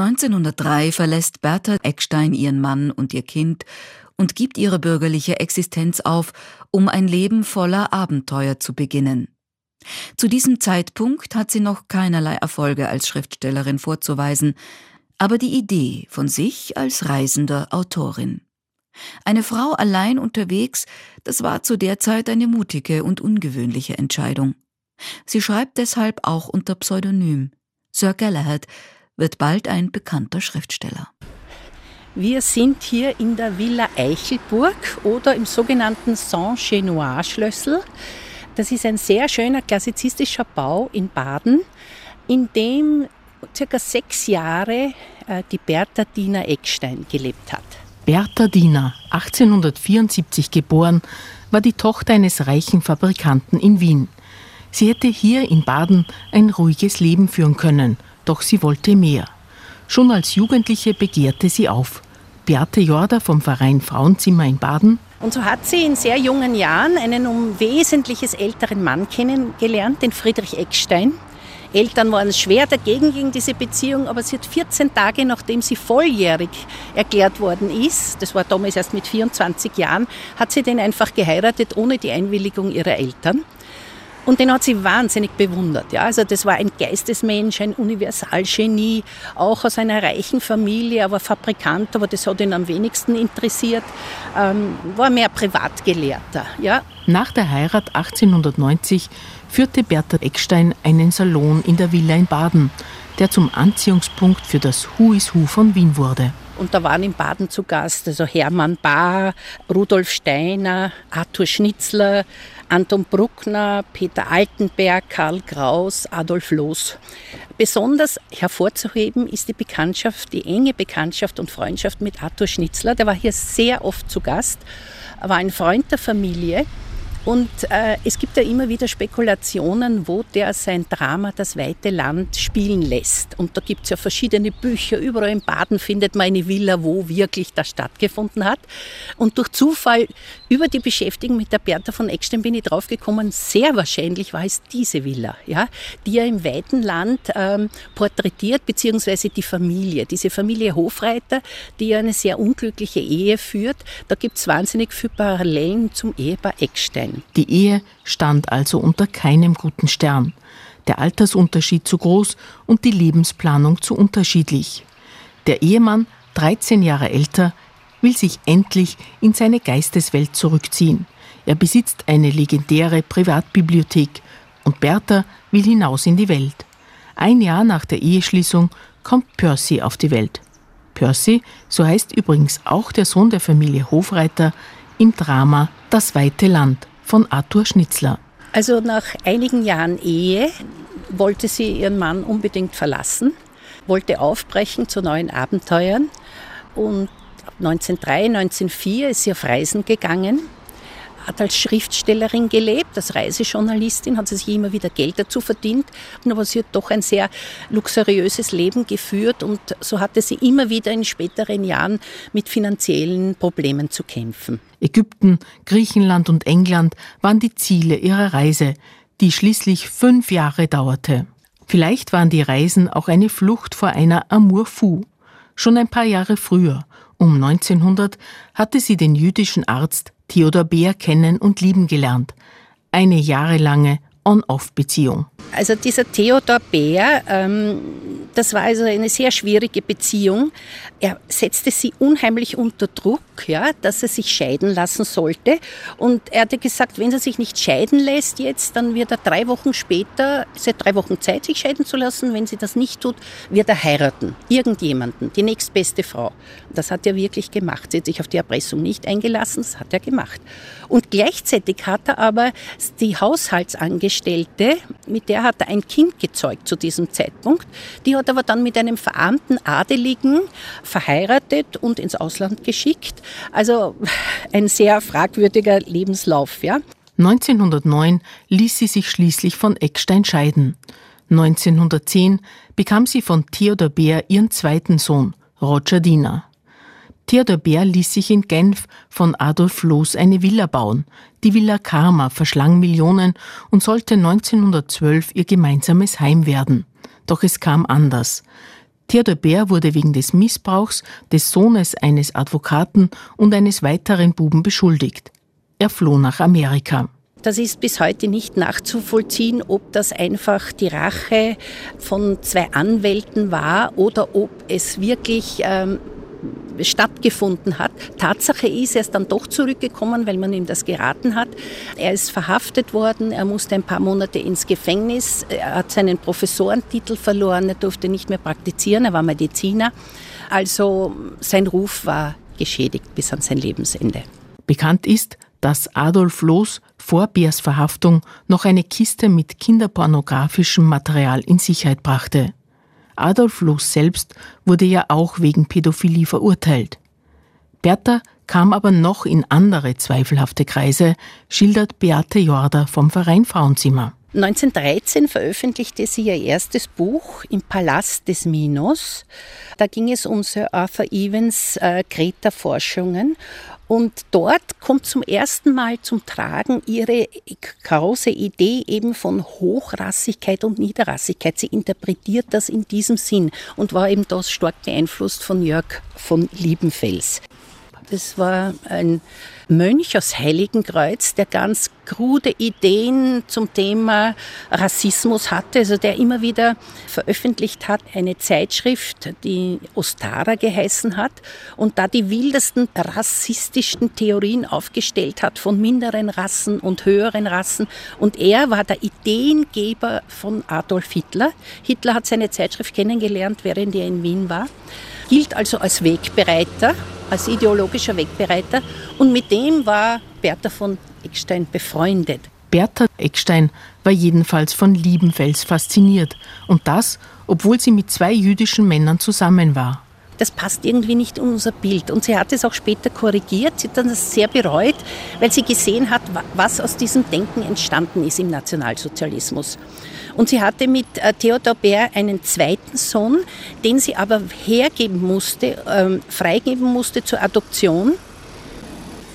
1903 verlässt Bertha Eckstein ihren Mann und ihr Kind und gibt ihre bürgerliche Existenz auf, um ein Leben voller Abenteuer zu beginnen. Zu diesem Zeitpunkt hat sie noch keinerlei Erfolge als Schriftstellerin vorzuweisen, aber die Idee von sich als reisender Autorin. Eine Frau allein unterwegs, das war zu der Zeit eine mutige und ungewöhnliche Entscheidung. Sie schreibt deshalb auch unter Pseudonym. Sir Galahad wird bald ein bekannter Schriftsteller. Wir sind hier in der Villa Eichelburg oder im sogenannten Saint-Genois-Schlössl. Das ist ein sehr schöner klassizistischer Bau in Baden, in dem circa sechs Jahre äh, die Bertha Diener Eckstein gelebt hat. Bertha Diener, 1874 geboren, war die Tochter eines reichen Fabrikanten in Wien. Sie hätte hier in Baden ein ruhiges Leben führen können, doch sie wollte mehr. Schon als Jugendliche begehrte sie auf. Beate Jorda vom Verein Frauenzimmer in Baden. Und so hat sie in sehr jungen Jahren einen um wesentliches älteren Mann kennengelernt, den Friedrich Eckstein. Eltern waren schwer dagegen gegen diese Beziehung, aber sie hat 14 Tage nachdem sie volljährig erklärt worden ist, das war damals erst mit 24 Jahren, hat sie den einfach geheiratet ohne die Einwilligung ihrer Eltern. Und den hat sie wahnsinnig bewundert. Ja. Also das war ein Geistesmensch, ein Universalgenie, auch aus einer reichen Familie, aber Fabrikant, aber das hat ihn am wenigsten interessiert, ähm, war mehr Privatgelehrter. Ja. Nach der Heirat 1890 führte Bertha Eckstein einen Salon in der Villa in Baden, der zum Anziehungspunkt für das Who is Who von Wien wurde. Und da waren in Baden zu Gast also Hermann Bahr, Rudolf Steiner, Arthur Schnitzler, Anton Bruckner, Peter Altenberg, Karl Kraus, Adolf Loos. Besonders hervorzuheben ist die Bekanntschaft, die enge Bekanntschaft und Freundschaft mit Arthur Schnitzler. Der war hier sehr oft zu Gast, war ein Freund der Familie und äh, es gibt ja immer wieder Spekulationen, wo der sein Drama Das weite Land spielen lässt. Und da gibt es ja verschiedene Bücher. Überall in Baden findet man eine Villa, wo wirklich das stattgefunden hat. Und durch Zufall über die Beschäftigung mit der Bertha von Eckstein bin ich draufgekommen, sehr wahrscheinlich war es diese Villa, ja, die er im weiten Land ähm, porträtiert, beziehungsweise die Familie. Diese Familie Hofreiter, die ja eine sehr unglückliche Ehe führt. Da gibt es wahnsinnig viele Parallelen zum Ehepaar Eckstein. Die Ehe stand also unter keinem guten Stern. Der Altersunterschied zu groß und die Lebensplanung zu unterschiedlich. Der Ehemann, 13 Jahre älter, will sich endlich in seine Geisteswelt zurückziehen. Er besitzt eine legendäre Privatbibliothek und Bertha will hinaus in die Welt. Ein Jahr nach der Eheschließung kommt Percy auf die Welt. Percy, so heißt übrigens auch der Sohn der Familie Hofreiter, im Drama Das weite Land von Arthur Schnitzler. Also nach einigen Jahren Ehe wollte sie ihren Mann unbedingt verlassen, wollte aufbrechen zu neuen Abenteuern und 1903, 1904 ist sie auf Reisen gegangen hat als Schriftstellerin gelebt, als Reisejournalistin, hat sie sich immer wieder Geld dazu verdient, aber sie hat doch ein sehr luxuriöses Leben geführt und so hatte sie immer wieder in späteren Jahren mit finanziellen Problemen zu kämpfen. Ägypten, Griechenland und England waren die Ziele ihrer Reise, die schließlich fünf Jahre dauerte. Vielleicht waren die Reisen auch eine Flucht vor einer Amour fou. Schon ein paar Jahre früher, um 1900, hatte sie den jüdischen Arzt Theodor Beer kennen und lieben gelernt. Eine jahrelange On-Off-Beziehung. Also dieser Theodor Bär, ähm, das war also eine sehr schwierige Beziehung. Er setzte sie unheimlich unter Druck, ja, dass er sich scheiden lassen sollte. Und er hatte gesagt, wenn er sich nicht scheiden lässt jetzt, dann wird er drei Wochen später, es hat drei Wochen Zeit, sich scheiden zu lassen. Wenn sie das nicht tut, wird er heiraten. Irgendjemanden, die nächstbeste Frau. Das hat er wirklich gemacht. Sie hat sich auf die Erpressung nicht eingelassen, das hat er gemacht. Und gleichzeitig hat er aber die Haushaltsangestellte, mit der hat er ein Kind gezeugt zu diesem Zeitpunkt. Die hat aber dann mit einem verarmten Adeligen verheiratet und ins Ausland geschickt. Also ein sehr fragwürdiger Lebenslauf, ja. 1909 ließ sie sich schließlich von Eckstein scheiden. 1910 bekam sie von Theodor Beer ihren zweiten Sohn, Roger Diener. Theodor Bär ließ sich in Genf von Adolf Loos eine Villa bauen. Die Villa Karma verschlang Millionen und sollte 1912 ihr gemeinsames Heim werden. Doch es kam anders. Theodor Bär wurde wegen des Missbrauchs des Sohnes eines Advokaten und eines weiteren Buben beschuldigt. Er floh nach Amerika. Das ist bis heute nicht nachzuvollziehen, ob das einfach die Rache von zwei Anwälten war oder ob es wirklich ähm, stattgefunden hat. Tatsache ist, er ist dann doch zurückgekommen, weil man ihm das geraten hat. Er ist verhaftet worden, er musste ein paar Monate ins Gefängnis, er hat seinen Professorentitel verloren, er durfte nicht mehr praktizieren, er war Mediziner. Also sein Ruf war geschädigt bis an sein Lebensende. Bekannt ist, dass Adolf Loos vor Beers Verhaftung noch eine Kiste mit kinderpornografischem Material in Sicherheit brachte. Adolf Loos selbst wurde ja auch wegen Pädophilie verurteilt. Bertha kam aber noch in andere zweifelhafte Kreise, schildert Beate Jorda vom Verein Frauenzimmer. 1913 veröffentlichte sie ihr erstes Buch im Palast des Minos. Da ging es um Sir Arthur Evans äh, Kreta-Forschungen und dort kommt zum ersten Mal zum Tragen ihre große Idee eben von Hochrassigkeit und Niederrassigkeit. Sie interpretiert das in diesem Sinn und war eben das stark beeinflusst von Jörg von Liebenfels. Das war ein Mönch aus Heiligenkreuz, der ganz krude Ideen zum Thema Rassismus hatte, also der immer wieder veröffentlicht hat, eine Zeitschrift, die Ostara geheißen hat und da die wildesten rassistischen Theorien aufgestellt hat von minderen Rassen und höheren Rassen. Und er war der Ideengeber von Adolf Hitler. Hitler hat seine Zeitschrift kennengelernt, während er in Wien war, gilt also als Wegbereiter als ideologischer Wegbereiter. Und mit dem war Bertha von Eckstein befreundet. Bertha Eckstein war jedenfalls von Liebenfels fasziniert. Und das, obwohl sie mit zwei jüdischen Männern zusammen war. Das passt irgendwie nicht in unser Bild. Und sie hat es auch später korrigiert. Sie hat das sehr bereut, weil sie gesehen hat, was aus diesem Denken entstanden ist im Nationalsozialismus. Und sie hatte mit äh, Theodor Bär einen zweiten Sohn, den sie aber hergeben musste, ähm, freigeben musste zur Adoption.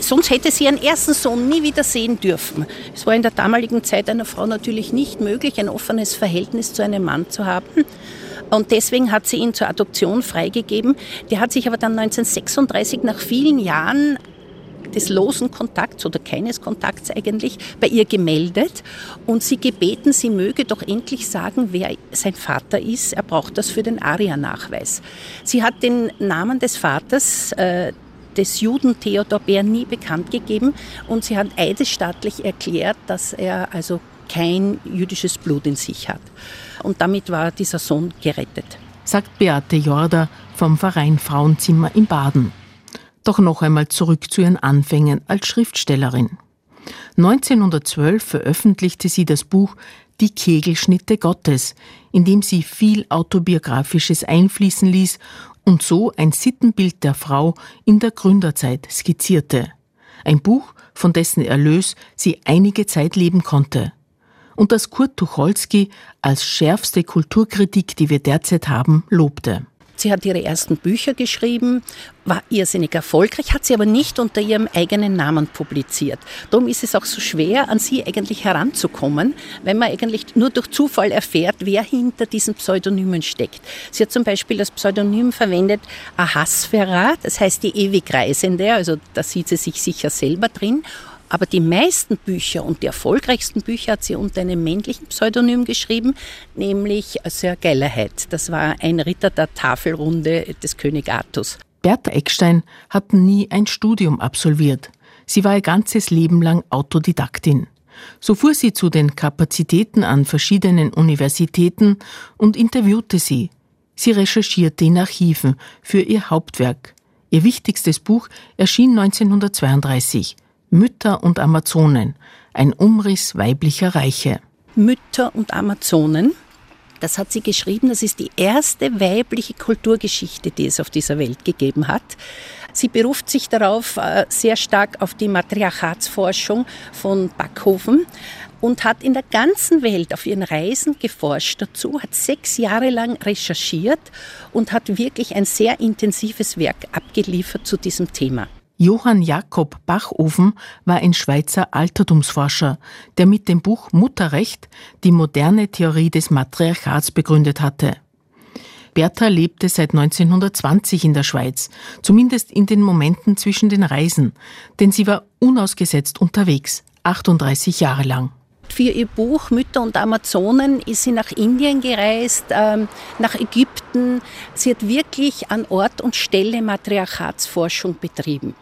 Sonst hätte sie ihren ersten Sohn nie wieder sehen dürfen. Es war in der damaligen Zeit einer Frau natürlich nicht möglich, ein offenes Verhältnis zu einem Mann zu haben. Und deswegen hat sie ihn zur Adoption freigegeben. Der hat sich aber dann 1936 nach vielen Jahren des losen Kontakts oder keines Kontakts eigentlich bei ihr gemeldet und sie gebeten, sie möge doch endlich sagen, wer sein Vater ist. Er braucht das für den ARIA-Nachweis. Sie hat den Namen des Vaters äh, des Juden Theodor Bär nie bekannt gegeben und sie hat eidesstattlich erklärt, dass er also kein jüdisches Blut in sich hat. Und damit war dieser Sohn gerettet. Sagt Beate Jorda vom Verein Frauenzimmer in Baden. Doch noch einmal zurück zu ihren Anfängen als Schriftstellerin. 1912 veröffentlichte sie das Buch Die Kegelschnitte Gottes, in dem sie viel autobiografisches einfließen ließ und so ein Sittenbild der Frau in der Gründerzeit skizzierte. Ein Buch, von dessen Erlös sie einige Zeit leben konnte. Und das Kurt Tucholsky als schärfste Kulturkritik, die wir derzeit haben, lobte. Sie hat ihre ersten Bücher geschrieben, war irrsinnig erfolgreich, hat sie aber nicht unter ihrem eigenen Namen publiziert. Darum ist es auch so schwer, an sie eigentlich heranzukommen, wenn man eigentlich nur durch Zufall erfährt, wer hinter diesen Pseudonymen steckt. Sie hat zum Beispiel das Pseudonym verwendet Ahasfera, das heißt die Ewigreisende, also da sieht sie sich sicher selber drin. Aber die meisten Bücher und die erfolgreichsten Bücher hat sie unter einem männlichen Pseudonym geschrieben, nämlich Sir Galahad. Das war ein Ritter der Tafelrunde des König Artus. Bertha Eckstein hat nie ein Studium absolviert. Sie war ihr ganzes Leben lang Autodidaktin. So fuhr sie zu den Kapazitäten an verschiedenen Universitäten und interviewte sie. Sie recherchierte in Archiven für ihr Hauptwerk. Ihr wichtigstes Buch erschien 1932. Mütter und Amazonen, ein Umriss weiblicher Reiche. Mütter und Amazonen, das hat sie geschrieben, das ist die erste weibliche Kulturgeschichte, die es auf dieser Welt gegeben hat. Sie beruft sich darauf äh, sehr stark auf die Matriarchatsforschung von Backhofen und hat in der ganzen Welt auf ihren Reisen geforscht dazu, hat sechs Jahre lang recherchiert und hat wirklich ein sehr intensives Werk abgeliefert zu diesem Thema. Johann Jakob Bachofen war ein Schweizer Altertumsforscher, der mit dem Buch Mutterrecht die moderne Theorie des Matriarchats begründet hatte. Bertha lebte seit 1920 in der Schweiz, zumindest in den Momenten zwischen den Reisen, denn sie war unausgesetzt unterwegs, 38 Jahre lang. Für ihr Buch Mütter und Amazonen ist sie nach Indien gereist, ähm, nach Ägypten. Sie hat wirklich an Ort und Stelle Matriarchatsforschung betrieben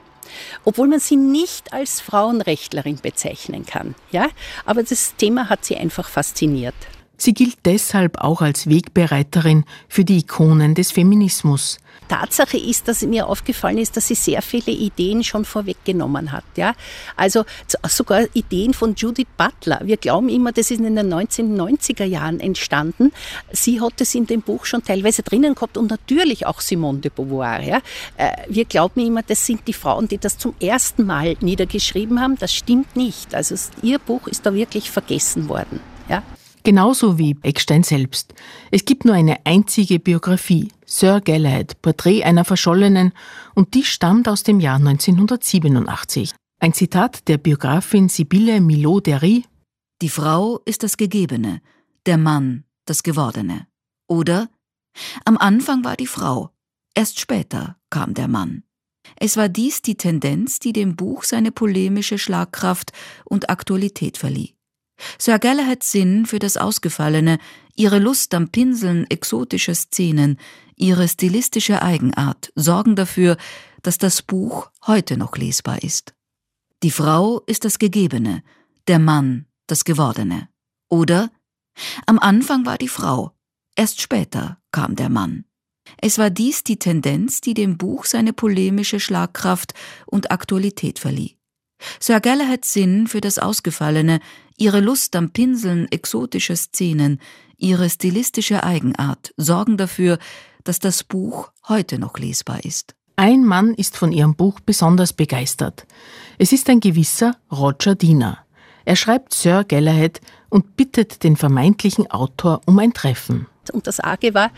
obwohl man sie nicht als Frauenrechtlerin bezeichnen kann. Ja? Aber das Thema hat sie einfach fasziniert. Sie gilt deshalb auch als Wegbereiterin für die Ikonen des Feminismus. Tatsache ist, dass mir aufgefallen ist, dass sie sehr viele Ideen schon vorweggenommen hat. Ja? Also sogar Ideen von Judith Butler. Wir glauben immer, das ist in den 1990er Jahren entstanden. Sie hat es in dem Buch schon teilweise drinnen gehabt und natürlich auch Simone de Beauvoir. Ja? Äh, wir glauben immer, das sind die Frauen, die das zum ersten Mal niedergeschrieben haben. Das stimmt nicht. Also ihr Buch ist da wirklich vergessen worden. Ja? Genauso wie Eckstein selbst. Es gibt nur eine einzige Biografie, Sir Galahad, Porträt einer Verschollenen, und die stammt aus dem Jahr 1987. Ein Zitat der Biografin Sibylle Milot-Derry. Die Frau ist das Gegebene, der Mann das Gewordene. Oder am Anfang war die Frau, erst später kam der Mann. Es war dies die Tendenz, die dem Buch seine polemische Schlagkraft und Aktualität verlieh. Sir Galahads Sinn für das Ausgefallene, ihre Lust am Pinseln exotischer Szenen, ihre stilistische Eigenart sorgen dafür, dass das Buch heute noch lesbar ist. Die Frau ist das Gegebene, der Mann das Gewordene. Oder am Anfang war die Frau, erst später kam der Mann. Es war dies die Tendenz, die dem Buch seine polemische Schlagkraft und Aktualität verlieh. Sir Galahads Sinn für das Ausgefallene, ihre Lust am Pinseln exotischer Szenen, ihre stilistische Eigenart sorgen dafür, dass das Buch heute noch lesbar ist. Ein Mann ist von ihrem Buch besonders begeistert. Es ist ein gewisser Roger Diener. Er schreibt Sir Galahad und bittet den vermeintlichen Autor um ein Treffen. Und das Arge war,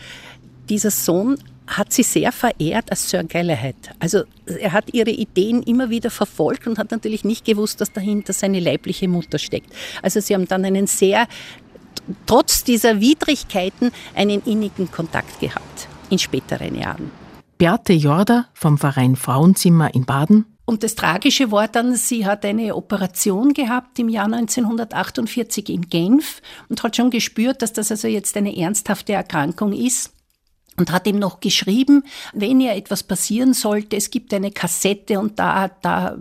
dieser Sohn hat sie sehr verehrt als Sir Galahad. Also er hat ihre Ideen immer wieder verfolgt und hat natürlich nicht gewusst, dass dahinter seine leibliche Mutter steckt. Also sie haben dann einen sehr, trotz dieser Widrigkeiten, einen innigen Kontakt gehabt in späteren Jahren. Beate Jorda vom Verein Frauenzimmer in Baden. Und das Tragische war dann, sie hat eine Operation gehabt im Jahr 1948 in Genf und hat schon gespürt, dass das also jetzt eine ernsthafte Erkrankung ist und hat ihm noch geschrieben, wenn ihr etwas passieren sollte, es gibt eine Kassette und da, da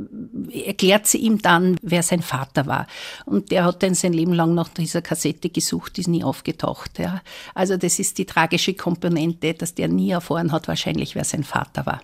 erklärt sie ihm dann, wer sein Vater war. Und der hat dann sein Leben lang nach dieser Kassette gesucht, ist nie aufgetaucht. Ja. Also das ist die tragische Komponente, dass der nie erfahren hat, wahrscheinlich wer sein Vater war.